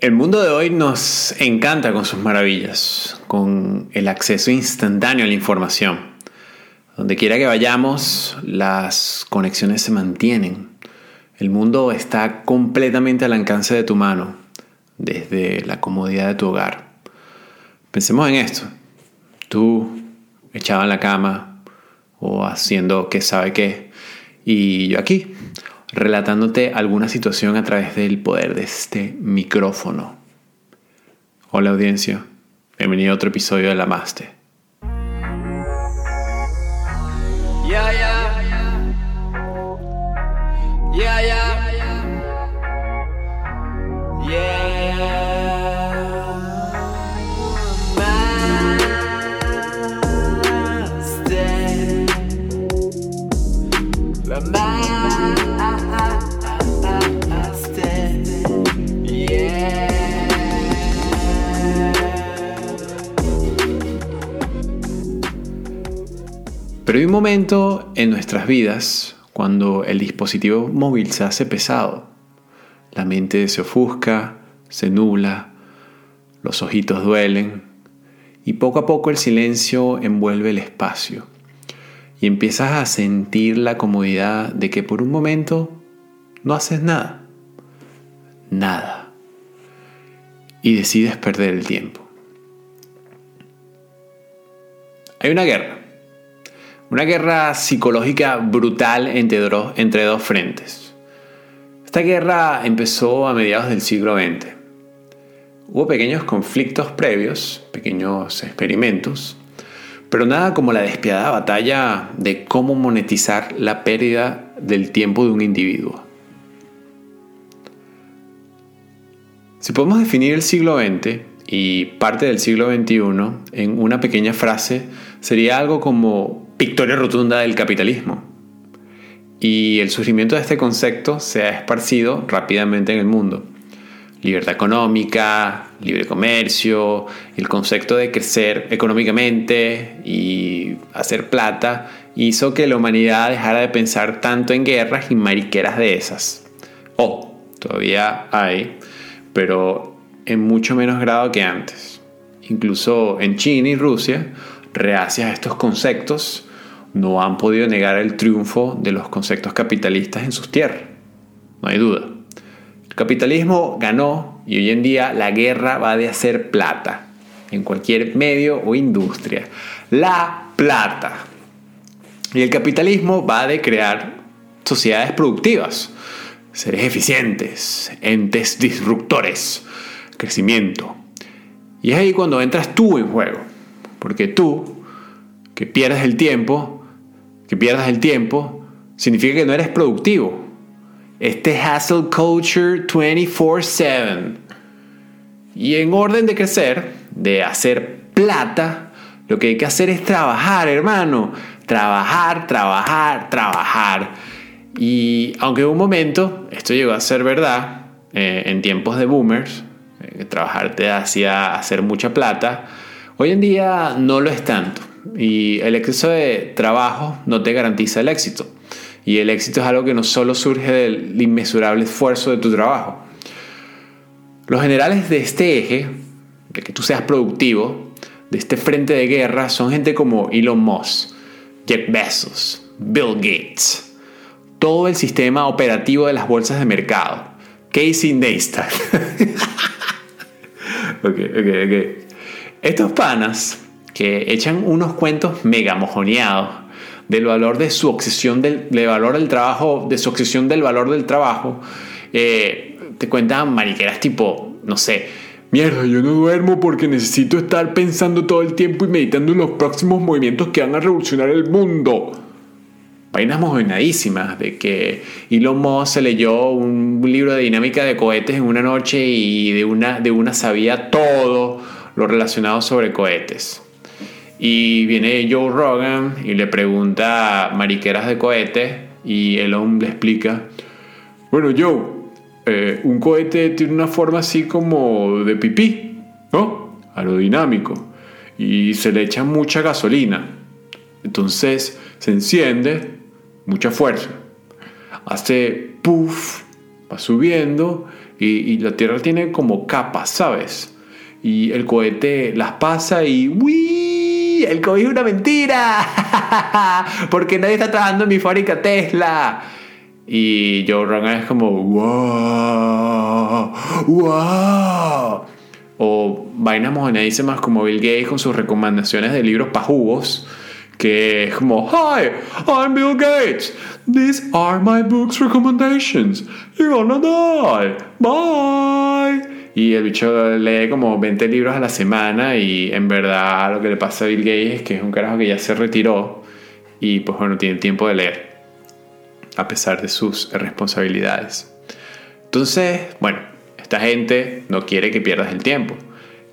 El mundo de hoy nos encanta con sus maravillas, con el acceso instantáneo a la información. Donde quiera que vayamos, las conexiones se mantienen. El mundo está completamente al alcance de tu mano, desde la comodidad de tu hogar. Pensemos en esto. Tú echado en la cama o haciendo que sabe qué, y yo aquí, relatándote alguna situación a través del poder de este micrófono. Hola audiencia, bienvenido a otro episodio de La Maste. Hay un momento en nuestras vidas cuando el dispositivo móvil se hace pesado. La mente se ofusca, se nubla, los ojitos duelen y poco a poco el silencio envuelve el espacio. Y empiezas a sentir la comodidad de que por un momento no haces nada. Nada. Y decides perder el tiempo. Hay una guerra una guerra psicológica brutal entre, dos frentes. Esta guerra empezó a mediados del siglo XX. Hubo pequeños conflictos previos, pequeños experimentos, pero nada como la despiadada batalla de cómo monetizar la pérdida del tiempo de un individuo. Si podemos definir el siglo XX y parte del siglo XXI en una pequeña frase, sería algo como victoria rotunda del capitalismo. Y el surgimiento de este concepto se ha esparcido rápidamente en el mundo. Libertad económica, libre comercio, el concepto de crecer económicamente y hacer plata hizo que la humanidad dejara de pensar tanto en guerras y mariqueras de esas. Oh, todavía hay, pero en mucho menos grado que antes. Incluso en China y Rusia, reacias a estos conceptos, no han podido negar el triunfo de los conceptos capitalistas en sus tierras. No hay duda. El capitalismo ganó y hoy en día la guerra va de hacer plata en cualquier medio o industria. La plata. Y el capitalismo va de crear sociedades productivas, seres eficientes, entes disruptores, crecimiento. Y es ahí cuando entras tú en juego, porque tú, que pierdes el tiempo, que pierdas el tiempo, significa que no eres productivo. Este hustle culture 24/7. Y en orden de crecer, de hacer plata, lo que hay que hacer es trabajar, hermano. Trabajar, trabajar, trabajar. Y aunque en un momento esto llegó a ser verdad, eh, en tiempos de boomers, eh, trabajar te hacía hacer mucha plata, hoy en día no lo es tanto. Y el exceso de trabajo no te garantiza el éxito. Y el éxito es algo que no solo surge del inmesurable esfuerzo de tu trabajo. Los generales de este eje, de que tú seas productivo, de este frente de guerra, son gente como Elon Musk, Jeff Bezos, Bill Gates, todo el sistema operativo de las bolsas de mercado, Casey Neistat. ok, ok, ok. Estos panas que echan unos cuentos mega mojoneados del valor de su obsesión del, valor del trabajo, de su obsesión del valor del trabajo, eh, te cuentan mariqueras tipo, no sé, mierda, yo no duermo porque necesito estar pensando todo el tiempo y meditando en los próximos movimientos que van a revolucionar el mundo. Vainas mojonadísimas de que Elon Musk se leyó un libro de dinámica de cohetes en una noche y de una, de una sabía todo lo relacionado sobre cohetes. Y viene Joe Rogan y le pregunta mariqueras de cohete y el hombre le explica, bueno Joe, eh, un cohete tiene una forma así como de pipí, ¿no? Aerodinámico. Y se le echa mucha gasolina. Entonces se enciende, mucha fuerza. Hace puff, va subiendo y, la Tierra tiene como capas, ¿sabes? Y el cohete las pasa y El COVID es una mentira. Porque nadie está trabajando en mi fábrica Tesla. Y Joe Rogan es como ¡Wow! ¡Wow! O vainas mojonadísimas como Bill Gates con sus recomendaciones de libros pajugos que es como, Hi, I'm Bill Gates. These are my books recommendations. You're gonna die. Bye. Y el bicho lee como 20 libros a la semana y en verdad lo que le pasa a Bill Gates es que es un carajo que ya se retiró y pues bueno, tiene tiempo de leer a pesar de sus responsabilidades. Entonces, bueno, esta gente no quiere que pierdas el tiempo.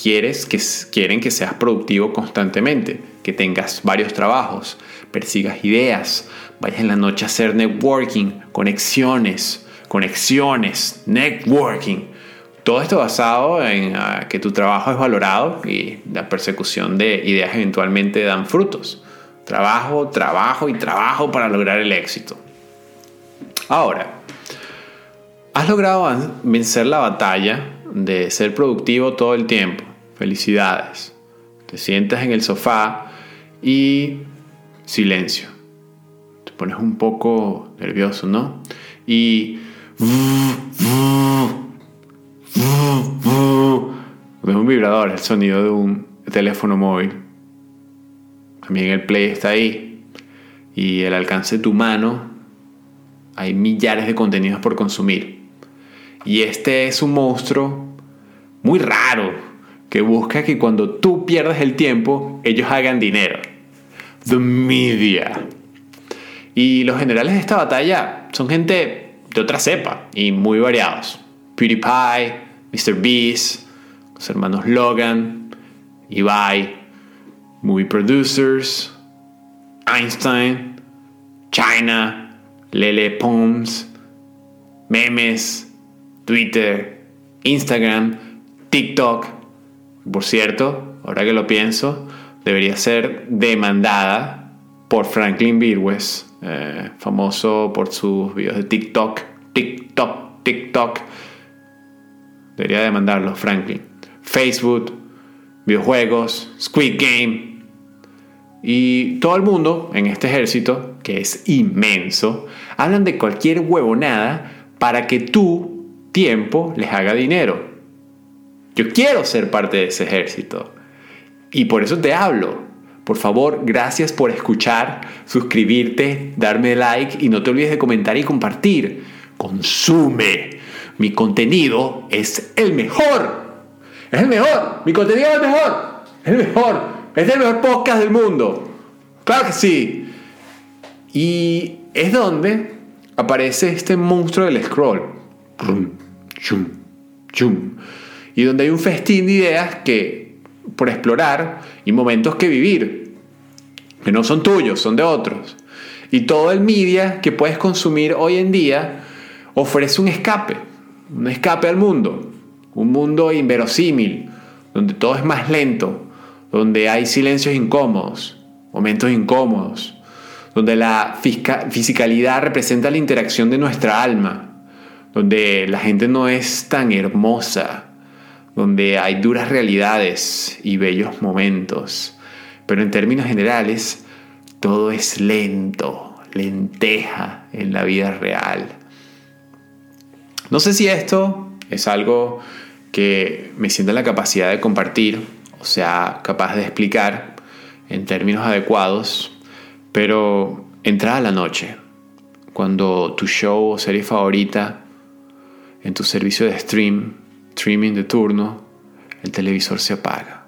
Quieres que, quieren que seas productivo constantemente que tengas varios trabajos, persigas ideas, vayas en la noche a hacer networking, conexiones, conexiones, networking. Todo esto basado en ah, que tu trabajo es valorado y la persecución de ideas eventualmente dan frutos. Trabajo, trabajo y trabajo para lograr el éxito. Ahora, has logrado vencer la batalla de ser productivo todo el tiempo. Felicidades. Te sientas en el sofá y silencio. Te pones un poco nervioso, ¿no? Y... Es un vibrador, el sonido de un teléfono móvil. También el play está ahí. Y el alcance de tu mano, hay millares de contenidos por consumir. Y este es un monstruo muy raro que busca que cuando tú pierdas el tiempo, ellos hagan dinero the media. Y los generales de esta batalla son gente de otra cepa y muy variados. PewDiePie, Mr. Beast, los hermanos Logan, Ibai, movie producers, Einstein, China, Lele Pons, memes, Twitter, Instagram, TikTok. Por cierto, ahora que lo pienso, debería ser demandada por Franklin Virwes, eh, famoso por sus videos de TikTok, TikTok, TikTok. Debería demandarlo, Franklin. Facebook, videojuegos, Squid Game. Y todo el mundo en este ejército, que es inmenso, hablan de cualquier huevonada para que tu tiempo les haga dinero. Yo quiero ser parte de ese ejército. Y por eso te hablo. Por favor, gracias por escuchar, suscribirte, darme like y no te olvides de comentar y compartir. Consume. Mi contenido es el mejor. Es el mejor. Mi contenido es el mejor. Es el mejor. Es el mejor podcast del mundo. Claro que sí. Y es donde aparece este monstruo del scroll. Y donde hay un festín de ideas que por explorar y momentos que vivir, que no son tuyos, son de otros. Y todo el media que puedes consumir hoy en día ofrece un escape, un escape al mundo, un mundo inverosímil, donde todo es más lento, donde hay silencios incómodos, momentos incómodos, donde la fisicalidad representa la interacción de nuestra alma, donde la gente no es tan hermosa, donde hay duras realidades y bellos momentos, pero en términos generales todo es lento, lenteja en la vida real. No sé si esto es algo que me sienta la capacidad de compartir, o sea, capaz de explicar en términos adecuados, pero entrada la noche, cuando tu show o serie favorita en tu servicio de stream streaming de turno, el televisor se apaga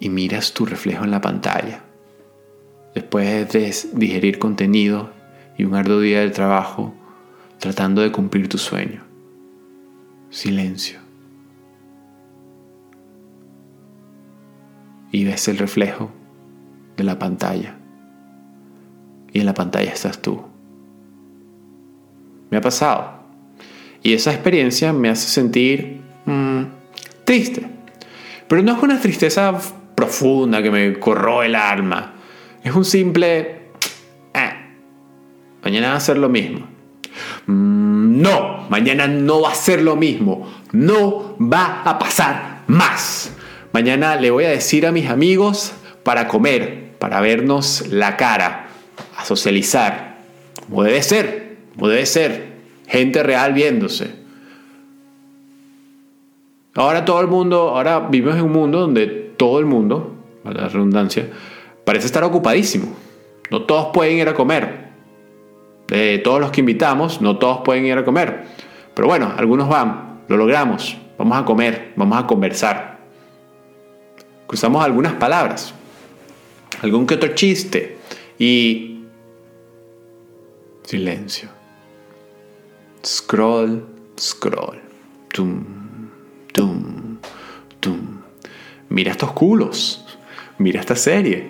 y miras tu reflejo en la pantalla. Después de digerir contenido y un arduo día de trabajo, tratando de cumplir tu sueño. Silencio. Y ves el reflejo de la pantalla. Y en la pantalla estás tú. Me ha pasado. Y esa experiencia me hace sentir mm, triste. Pero no es una tristeza profunda que me corroe el alma. Es un simple... Eh, mañana va a ser lo mismo. Mm, no, Mañana no va a ser lo mismo. No va a pasar más. Mañana le voy a decir a mis amigos para comer, para vernos la cara, a socializar. Como debe ser, como debe ser. Gente real viéndose. Ahora todo el mundo, ahora vivimos en un mundo donde todo el mundo, a la redundancia, parece estar ocupadísimo. No todos pueden ir a comer. De todos los que invitamos, no todos pueden ir a comer. Pero bueno, algunos van, lo logramos. Vamos a comer, vamos a conversar. Cruzamos algunas palabras, algún que otro chiste y silencio. Scroll, scroll. Tum, tum, tum. Mira estos culos. Mira esta serie.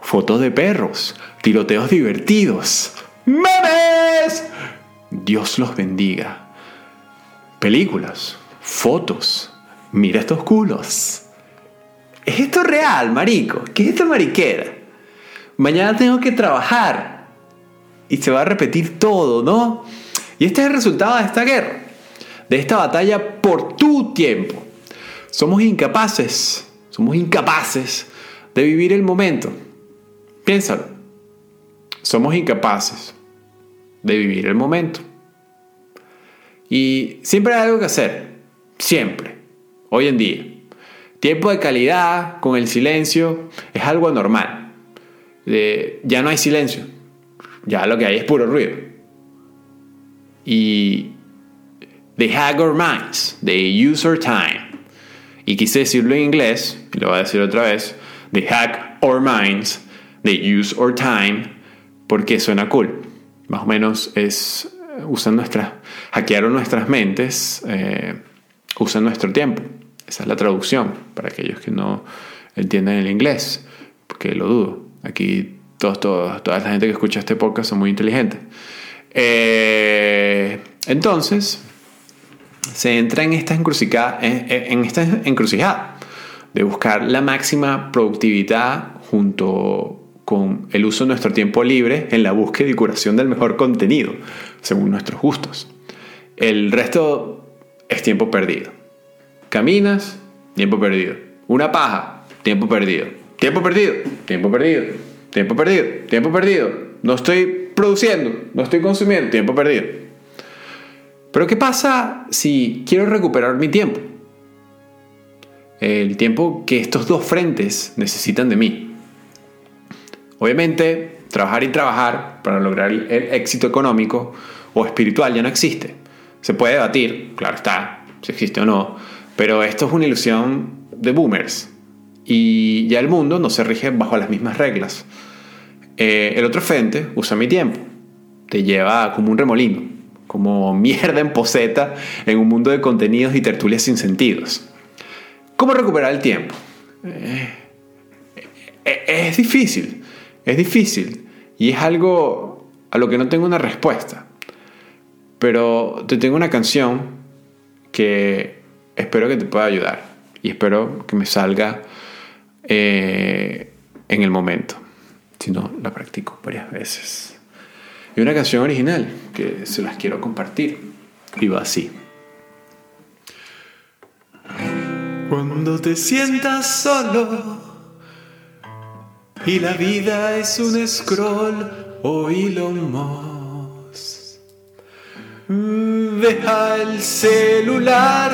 Fotos de perros. Tiroteos divertidos. ¡Memes! Dios los bendiga. Películas. Fotos. Mira estos culos. ¿Es esto real, marico? ¿Qué es esta mariquera? Mañana tengo que trabajar. Y se va a repetir todo, ¿no? Y este es el resultado de esta guerra. De esta batalla por tu tiempo. Somos incapaces. Somos incapaces de vivir el momento. Piénsalo. Somos incapaces de vivir el momento. Y siempre hay algo que hacer. Siempre. Hoy en día. Tiempo de calidad con el silencio es algo anormal. ya no hay silencio. Ya lo que hay es puro ruido. Y the hack our minds, the use our time. Y quise decirlo en inglés, lo voy a decir otra vez, the hack our minds, the use our time, porque suena cool. Más o menos es usan nuestras, hackearon nuestras mentes, eh, usan nuestro tiempo. Esa es la traducción para aquellos que no entienden el inglés, porque lo dudo. Aquí todos, toda la gente que escucha este podcast son muy inteligentes. Eh, entonces, se entra en esta, encrucijada, en esta encrucijada de buscar la máxima productividad junto con el uso de nuestro tiempo libre en la búsqueda y curación del mejor contenido, según nuestros gustos. El resto es tiempo perdido. Caminas, tiempo perdido. Una paja, tiempo perdido. Tiempo perdido, tiempo perdido. Tiempo perdido, tiempo perdido. No estoy produciendo, no estoy consumiendo, tiempo perdido. Pero ¿qué pasa si quiero recuperar mi tiempo? El tiempo que estos dos frentes necesitan de mí. Obviamente, trabajar y trabajar para lograr el éxito económico o espiritual ya no existe. Se puede debatir, claro está, si existe o no, pero esto es una ilusión de boomers y ya el mundo no se rige bajo las mismas reglas. Eh, el otro frente usa mi tiempo, te lleva como un remolino, como mierda en poseta en un mundo de contenidos y tertulias sin sentidos. ¿Cómo recuperar el tiempo? Eh, eh, es difícil. Es difícil y es algo a lo que no tengo una respuesta. Pero te tengo una canción que espero que te pueda ayudar y espero que me salga eh, en el momento. Si no, la practico varias veces. Y una canción original que se las quiero compartir. Y va así. Cuando te sientas solo y la vida es un scroll o Elon Musk. Deja el celular,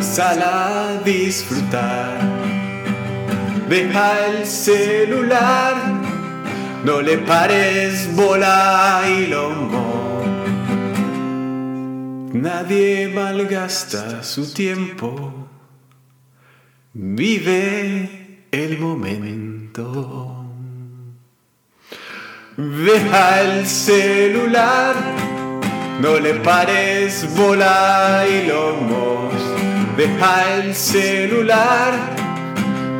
sal a disfrutar. Deja el celular, no le pares bola a. Nadie malgasta su tiempo. Vive el momento. Deja el celular, no le pares bola y lomos. Deja el celular,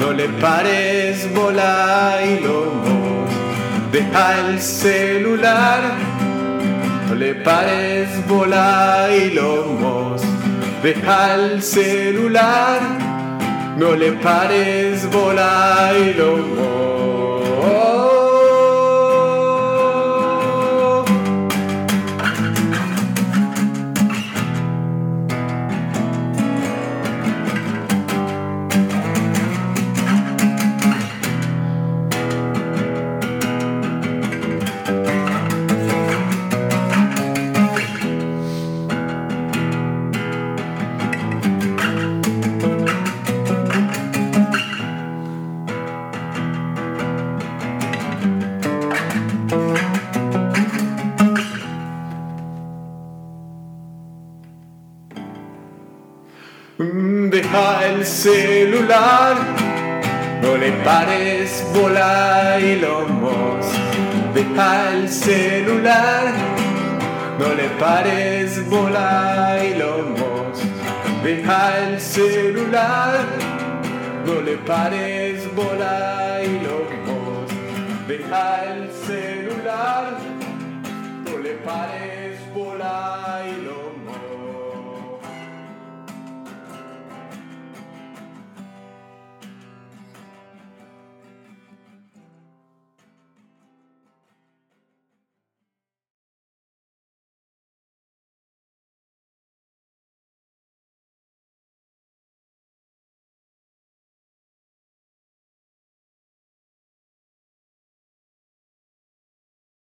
no le pares bola y lomos. Deja el celular, no le pares bola y lomos. Deja el celular no le pares bola y lomo. Deja el celular, no le pares bola y lomos. Deja el celular, no le pares bola y lomos. Deja el celular, no le pares bola y lomos. Deja el celular, no le pares